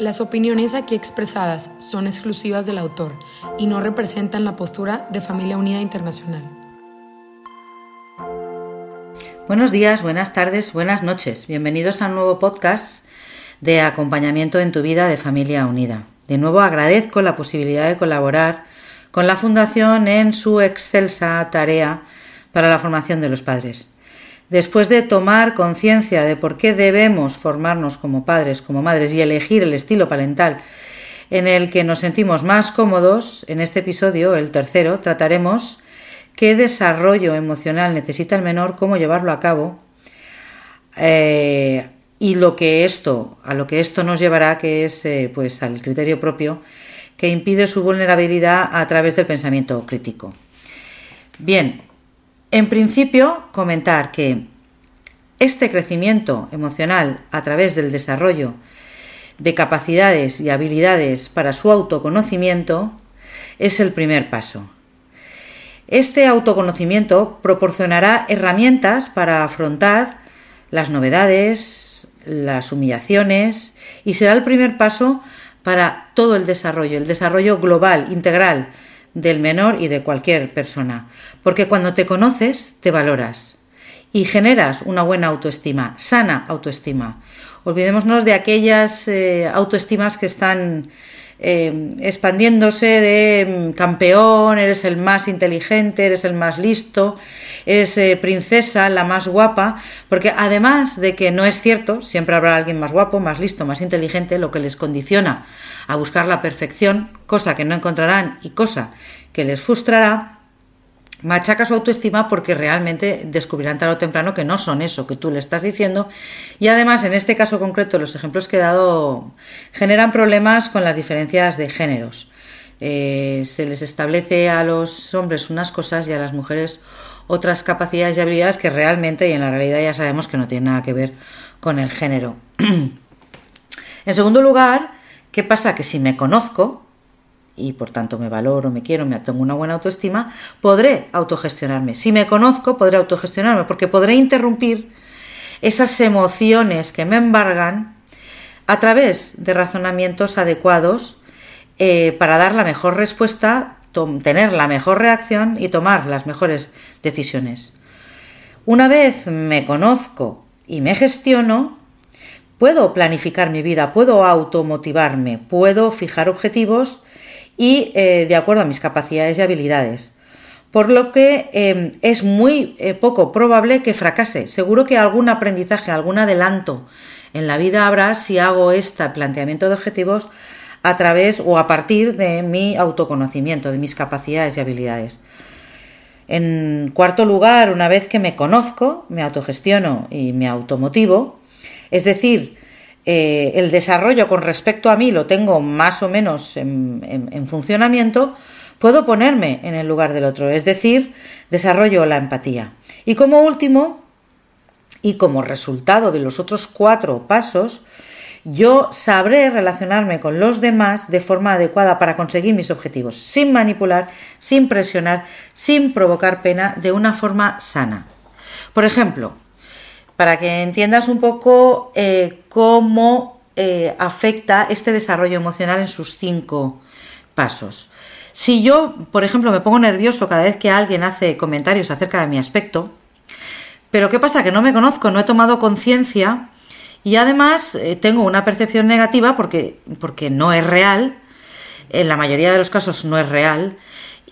Las opiniones aquí expresadas son exclusivas del autor y no representan la postura de Familia Unida Internacional. Buenos días, buenas tardes, buenas noches. Bienvenidos a un nuevo podcast de acompañamiento en tu vida de Familia Unida. De nuevo agradezco la posibilidad de colaborar con la Fundación en su excelsa tarea para la formación de los padres. Después de tomar conciencia de por qué debemos formarnos como padres, como madres y elegir el estilo parental en el que nos sentimos más cómodos, en este episodio, el tercero, trataremos qué desarrollo emocional necesita el menor, cómo llevarlo a cabo eh, y lo que esto, a lo que esto nos llevará, que es eh, pues al criterio propio que impide su vulnerabilidad a través del pensamiento crítico. Bien, en principio, comentar que este crecimiento emocional a través del desarrollo de capacidades y habilidades para su autoconocimiento es el primer paso. Este autoconocimiento proporcionará herramientas para afrontar las novedades, las humillaciones y será el primer paso para todo el desarrollo, el desarrollo global, integral del menor y de cualquier persona. Porque cuando te conoces, te valoras y generas una buena autoestima, sana autoestima. Olvidémonos de aquellas eh, autoestimas que están eh, expandiéndose de mm, campeón, eres el más inteligente, eres el más listo, eres eh, princesa, la más guapa, porque además de que no es cierto, siempre habrá alguien más guapo, más listo, más inteligente, lo que les condiciona a buscar la perfección, cosa que no encontrarán y cosa que les frustrará, machaca su autoestima porque realmente descubrirán tarde o temprano que no son eso que tú le estás diciendo y además en este caso concreto los ejemplos que he dado generan problemas con las diferencias de géneros. Eh, se les establece a los hombres unas cosas y a las mujeres otras capacidades y habilidades que realmente y en la realidad ya sabemos que no tienen nada que ver con el género. en segundo lugar, ¿qué pasa? Que si me conozco, y por tanto me valoro, me quiero, me tengo una buena autoestima, podré autogestionarme. Si me conozco, podré autogestionarme porque podré interrumpir esas emociones que me embargan a través de razonamientos adecuados eh, para dar la mejor respuesta, tener la mejor reacción y tomar las mejores decisiones. Una vez me conozco y me gestiono, puedo planificar mi vida, puedo automotivarme, puedo fijar objetivos y eh, de acuerdo a mis capacidades y habilidades. Por lo que em, es muy eh, poco probable que fracase. Seguro que algún aprendizaje, algún adelanto en la vida habrá si hago este planteamiento de objetivos a través o a partir de mi autoconocimiento, de mis capacidades y habilidades. En cuarto lugar, una vez que me conozco, me autogestiono y me automotivo, es decir, eh, el desarrollo con respecto a mí lo tengo más o menos en, funcionamiento, puedo ponerme en el lugar del otro, es decir, desarrollo la empatía. Y como último, y como resultado de los otros cuatro pasos, yo sabré relacionarme con los demás de forma adecuada para conseguir mis objetivos, sin manipular, sin presionar, sin provocar pena, de una forma sana. Por ejemplo, para que entiendas un poco eh, cómo eh, afecta este desarrollo emocional en sus cinco pasos. Si yo, por ejemplo, me pongo nervioso cada vez que alguien hace comentarios acerca de mi aspecto, pero ¿qué pasa? Que no me conozco, no he tomado conciencia y además eh, tengo una percepción negativa porque, porque no es real, en la mayoría de los casos no es real,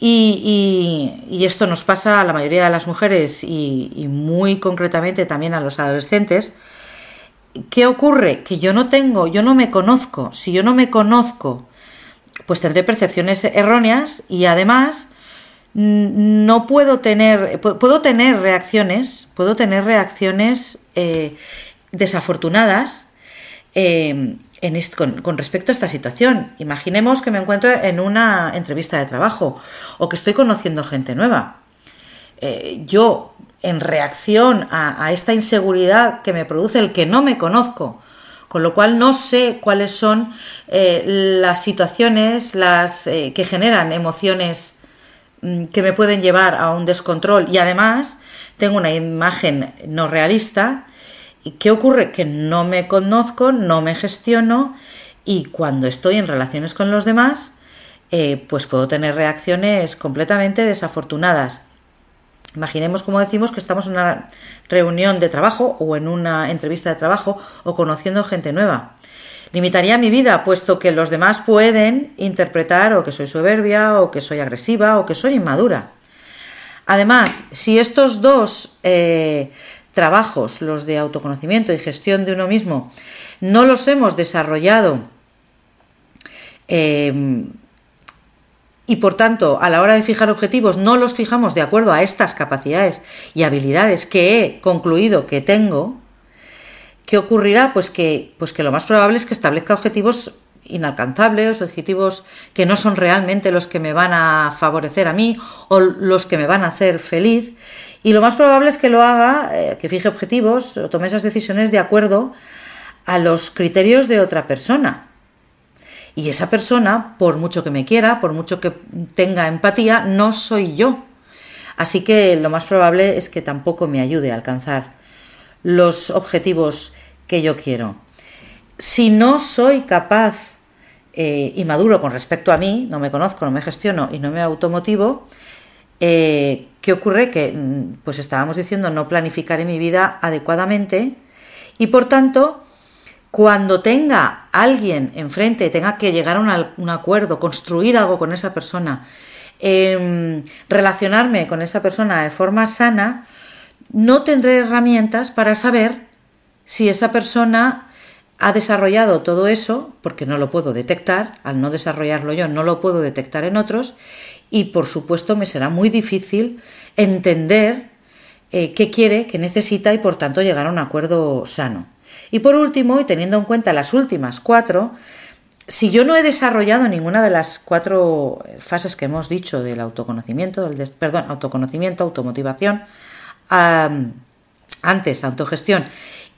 y, esto nos pasa a la mayoría de las mujeres y, muy concretamente también a los adolescentes. ¿Qué ocurre? Que yo no tengo, yo no me conozco. Si yo no me conozco, pues tendré percepciones erróneas y además no puedo tener, puedo tener reacciones, puedo tener reacciones eh, desafortunadas eh, con, respecto a esta situación. Imaginemos que me encuentro en una entrevista de trabajo o que estoy conociendo gente nueva. Eh, yo, en reacción a, esta inseguridad que me produce el que no me conozco, con lo cual no sé cuáles son eh, las situaciones las, eh, que generan emociones mm, que me pueden llevar a un descontrol y además tengo una imagen no realista ¿Y qué ocurre? Que no me conozco, no me gestiono y cuando estoy en relaciones con los demás, eh, pues puedo tener reacciones completamente desafortunadas. Imaginemos, como decimos, que estamos en una reunión de trabajo o en una entrevista de trabajo o conociendo gente nueva. Limitaría mi vida, puesto que los demás pueden interpretar o que soy soberbia, o que soy agresiva, o que soy inmadura. Además, si estos dos eh, trabajos, los de autoconocimiento y gestión de uno mismo, no los hemos desarrollado eh, y por tanto a la hora de fijar objetivos no los fijamos de acuerdo a estas capacidades y habilidades que he concluido que tengo, ¿qué ocurrirá? Pues que, pues que lo más probable es que establezca objetivos inalcanzables, objetivos que no son realmente los que me van a favorecer a mí o los que me van a hacer feliz. Y lo más probable es que lo haga, eh, que fije objetivos o tome esas decisiones de acuerdo a los criterios de otra persona. Y esa persona, por mucho que me quiera, por mucho que tenga empatía, no soy yo. Así que lo más probable es que tampoco me ayude a alcanzar los objetivos que yo quiero. Si no soy capaz eh, y maduro con respecto a mí, no me conozco, no me gestiono y no me automotivo, eh, ¿qué ocurre? Que, mm, pues estábamos diciendo, no planificaré mi vida adecuadamente y por tanto, cuando tenga alguien enfrente, tenga que llegar a un acuerdo, construir algo con esa persona, em, relacionarme con esa persona de forma sana, no tendré herramientas para saber si esa persona ha desarrollado todo eso, porque no lo puedo detectar, al no desarrollarlo yo, no lo puedo detectar en otros, y por supuesto me será muy difícil entender eh, qué quiere, qué necesita y por tanto llegar a un acuerdo sano. Y por último, y teniendo en cuenta las últimas cuatro, si yo no he desarrollado ninguna de las cuatro fases que hemos dicho del autoconocimiento, del perdón, autoconocimiento, automotivación, antes, autogestión,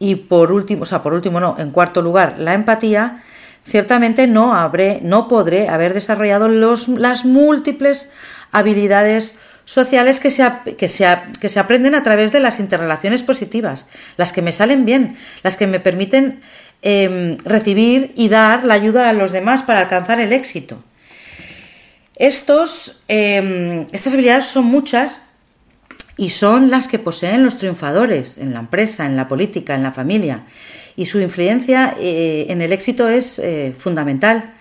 y por último, o sea, por último no, en cuarto lugar, la empatía, ciertamente no habré, no podré haber desarrollado los, las múltiples habilidades sociales que se, que, que se aprenden a través de las interrelaciones positivas, las que me salen bien, las que me permiten em, recibir y dar la ayuda a los demás para alcanzar el éxito. Estos, em, estas habilidades son muchas y son las que poseen los triunfadores en la empresa, en la política, en la familia. Y su influencia eh, en el éxito es eh, fundamental,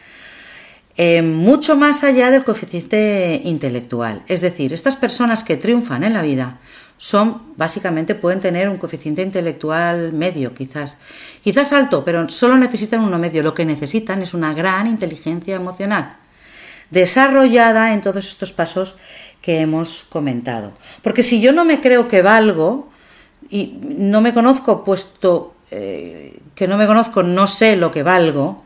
eh, mucho más allá del coeficiente intelectual. Es decir, estas personas que triunfan en la vida son, básicamente, pueden tener un coeficiente intelectual medio, quizás, quizás alto, pero solo necesitan uno medio. Lo que necesitan es una gran inteligencia emocional desarrollada en todos estos pasos que hemos comentado. Porque si yo no me creo que valgo y no me conozco, puesto eh, que no me conozco, no sé lo que valgo,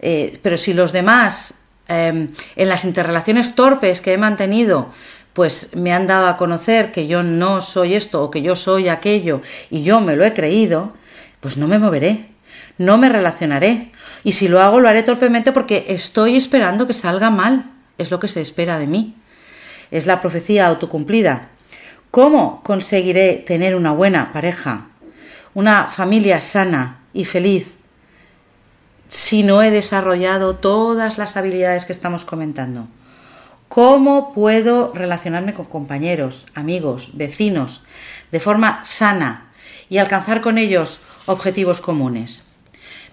eh, pero si los demás em, en las interrelaciones torpes que he mantenido, pues me han dado a conocer que yo no soy esto o que yo soy aquello y yo me lo he creído, pues no me moveré, no me relacionaré. Y si lo hago, lo haré torpemente porque estoy esperando que salga mal. Es lo que se espera de mí es la profecía autocumplida. ¿Cómo conseguiré tener una buena pareja, una familia sana y feliz, si no he desarrollado todas las habilidades que estamos comentando? ¿Cómo puedo relacionarme con compañeros, amigos, vecinos, de forma sana y alcanzar con ellos objetivos comunes?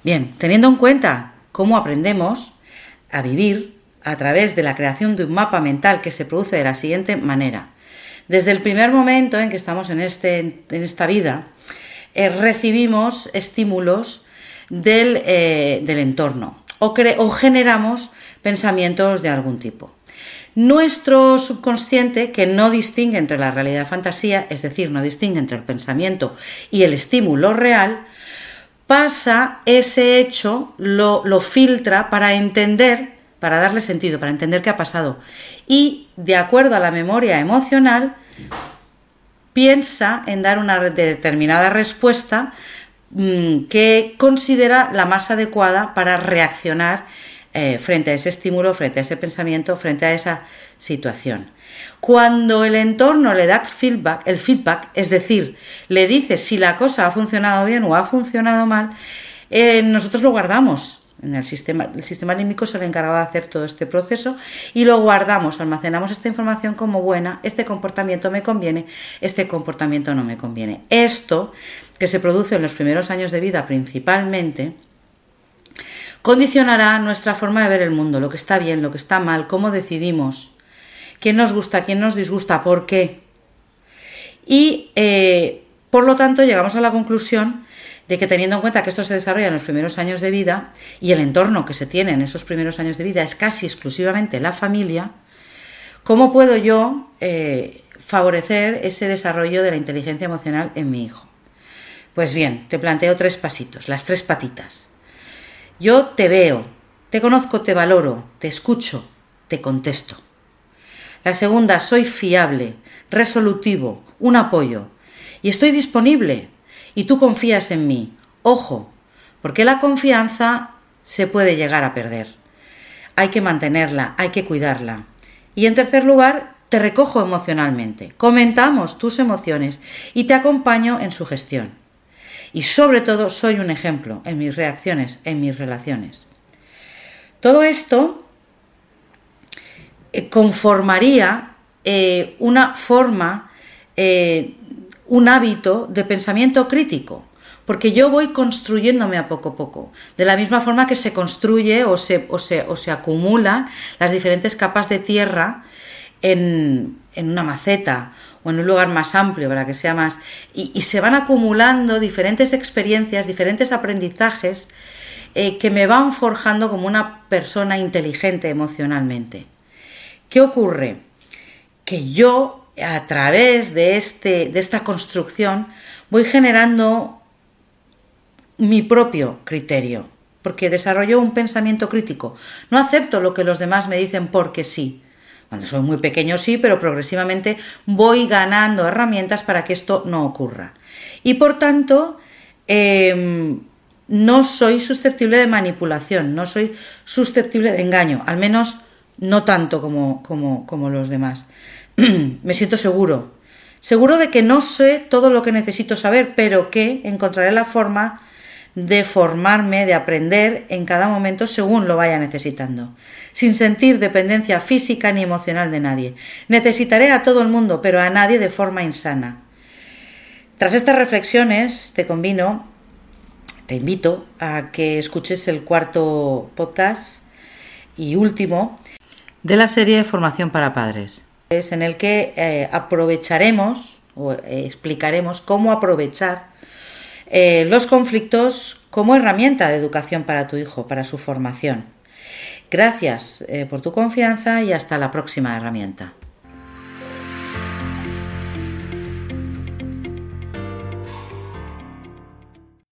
Bien, teniendo en cuenta cómo aprendemos a vivir, a través de la creación de un mapa mental que se produce de la siguiente manera. Desde el primer momento en que estamos en, este, en esta vida, eh, recibimos estímulos del, eh, entorno o, o generamos pensamientos de algún tipo. Nuestro subconsciente, que no distingue entre la realidad y fantasía, es decir, no distingue entre el pensamiento y el estímulo real, pasa ese hecho, lo, lo filtra para entender, para darle sentido, para entender qué ha pasado. Y de acuerdo a la memoria emocional, piensa en dar una determinada respuesta mm, que considera la más adecuada para reaccionar eh, frente a ese estímulo, frente a ese pensamiento, frente a esa situación. Cuando el entorno le da feedback, el feedback, es decir, le dice si la cosa ha funcionado bien o ha funcionado mal, eh, nosotros lo guardamos. En el sistema, el sistema límbico se le encargaba de hacer todo este proceso y lo guardamos, almacenamos esta información como buena, este comportamiento me conviene, este comportamiento no me conviene. Esto, que se produce en los primeros años de vida principalmente, condicionará nuestra forma de ver el mundo, lo que está bien, lo que está mal, cómo decidimos, quién nos gusta, quién nos disgusta, por qué. Y eh, por lo tanto llegamos a la conclusión de que teniendo en cuenta que esto se desarrolla en los primeros años de vida y el entorno que se tiene en esos primeros años de vida es casi exclusivamente la familia, ¿cómo puedo yo eh, favorecer ese desarrollo de la inteligencia emocional en mi hijo? Pues bien, te planteo tres pasitos, las tres patitas. Yo te veo, te conozco, te valoro, te escucho, te contesto. La segunda, soy fiable, resolutivo, un apoyo. Y estoy disponible. Y tú confías en mí. Ojo, porque la confianza se puede llegar a perder. Hay que mantenerla, hay que cuidarla. Y en tercer lugar, te recojo emocionalmente. Comentamos tus emociones y te acompaño en su gestión y sobre todo soy un ejemplo en mis reacciones, en mis relaciones. Todo esto eh, conformaría eh, una forma, eh, un hábito de pensamiento crítico, porque yo voy construyéndome a poco a poco, de la misma forma que se construye o se, o se, o se acumulan las diferentes capas de tierra en, en una maceta o en un lugar más amplio para que sea más... Y, se van acumulando diferentes experiencias, diferentes aprendizajes eh, que me van forjando como una persona inteligente emocionalmente. ¿Qué ocurre? Que yo, a través de, este, de esta construcción, voy generando mi propio criterio, porque desarrollo un pensamiento crítico. No acepto lo que los demás me dicen porque sí. Cuando soy muy pequeño sí, pero progresivamente voy ganando herramientas para que esto no ocurra. Y por tanto, em, no soy susceptible de manipulación, no soy susceptible de engaño, al menos no tanto como, como, como los demás. Me siento seguro, seguro de que no sé todo lo que necesito saber, pero que encontraré la forma de formarme, de aprender en cada momento según lo vaya necesitando, sin sentir dependencia física ni emocional de nadie. Necesitaré a todo el mundo, pero a nadie de forma insana. Tras estas reflexiones, te convino, te invito a que escuches el cuarto podcast y último de la serie de formación para padres, es en el que eh, aprovecharemos o eh, explicaremos cómo aprovechar eh, los conflictos como herramienta de educación para tu hijo, para su formación. Gracias eh, por tu confianza y hasta la próxima herramienta.